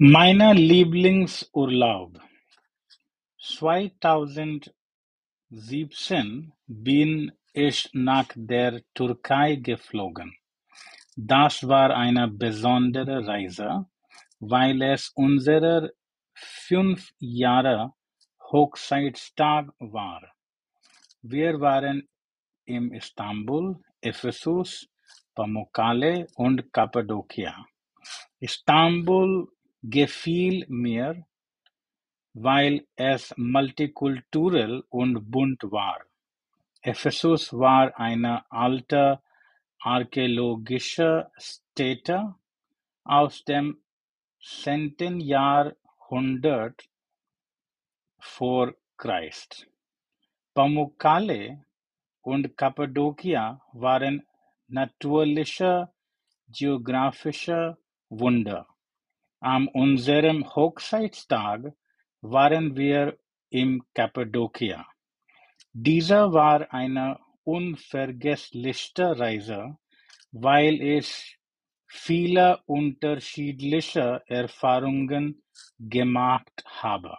Meine Lieblingsurlaub zweitausendsiebzehn bin ich nach der Türkei geflogen. Das war eine besondere Reise, weil es unser fünf Jahre Hochzeitstag war. Wir waren in Istanbul, Ephesus, Pamukkale und Kappadokia. Istanbul gefiel mir, weil es multikulturell und bunt war. Ephesus war eine alte archäologische Stätte aus dem zehnten Jahrhundert vor Christ. Pamukkale und Kappadokia waren natürliche geographische Wunder. An unserem Hochzeitstag waren wir in Kappadokia. Diese war eine unvergessliche Reise, weil ich viele unterschiedliche Erfahrungen gemacht habe.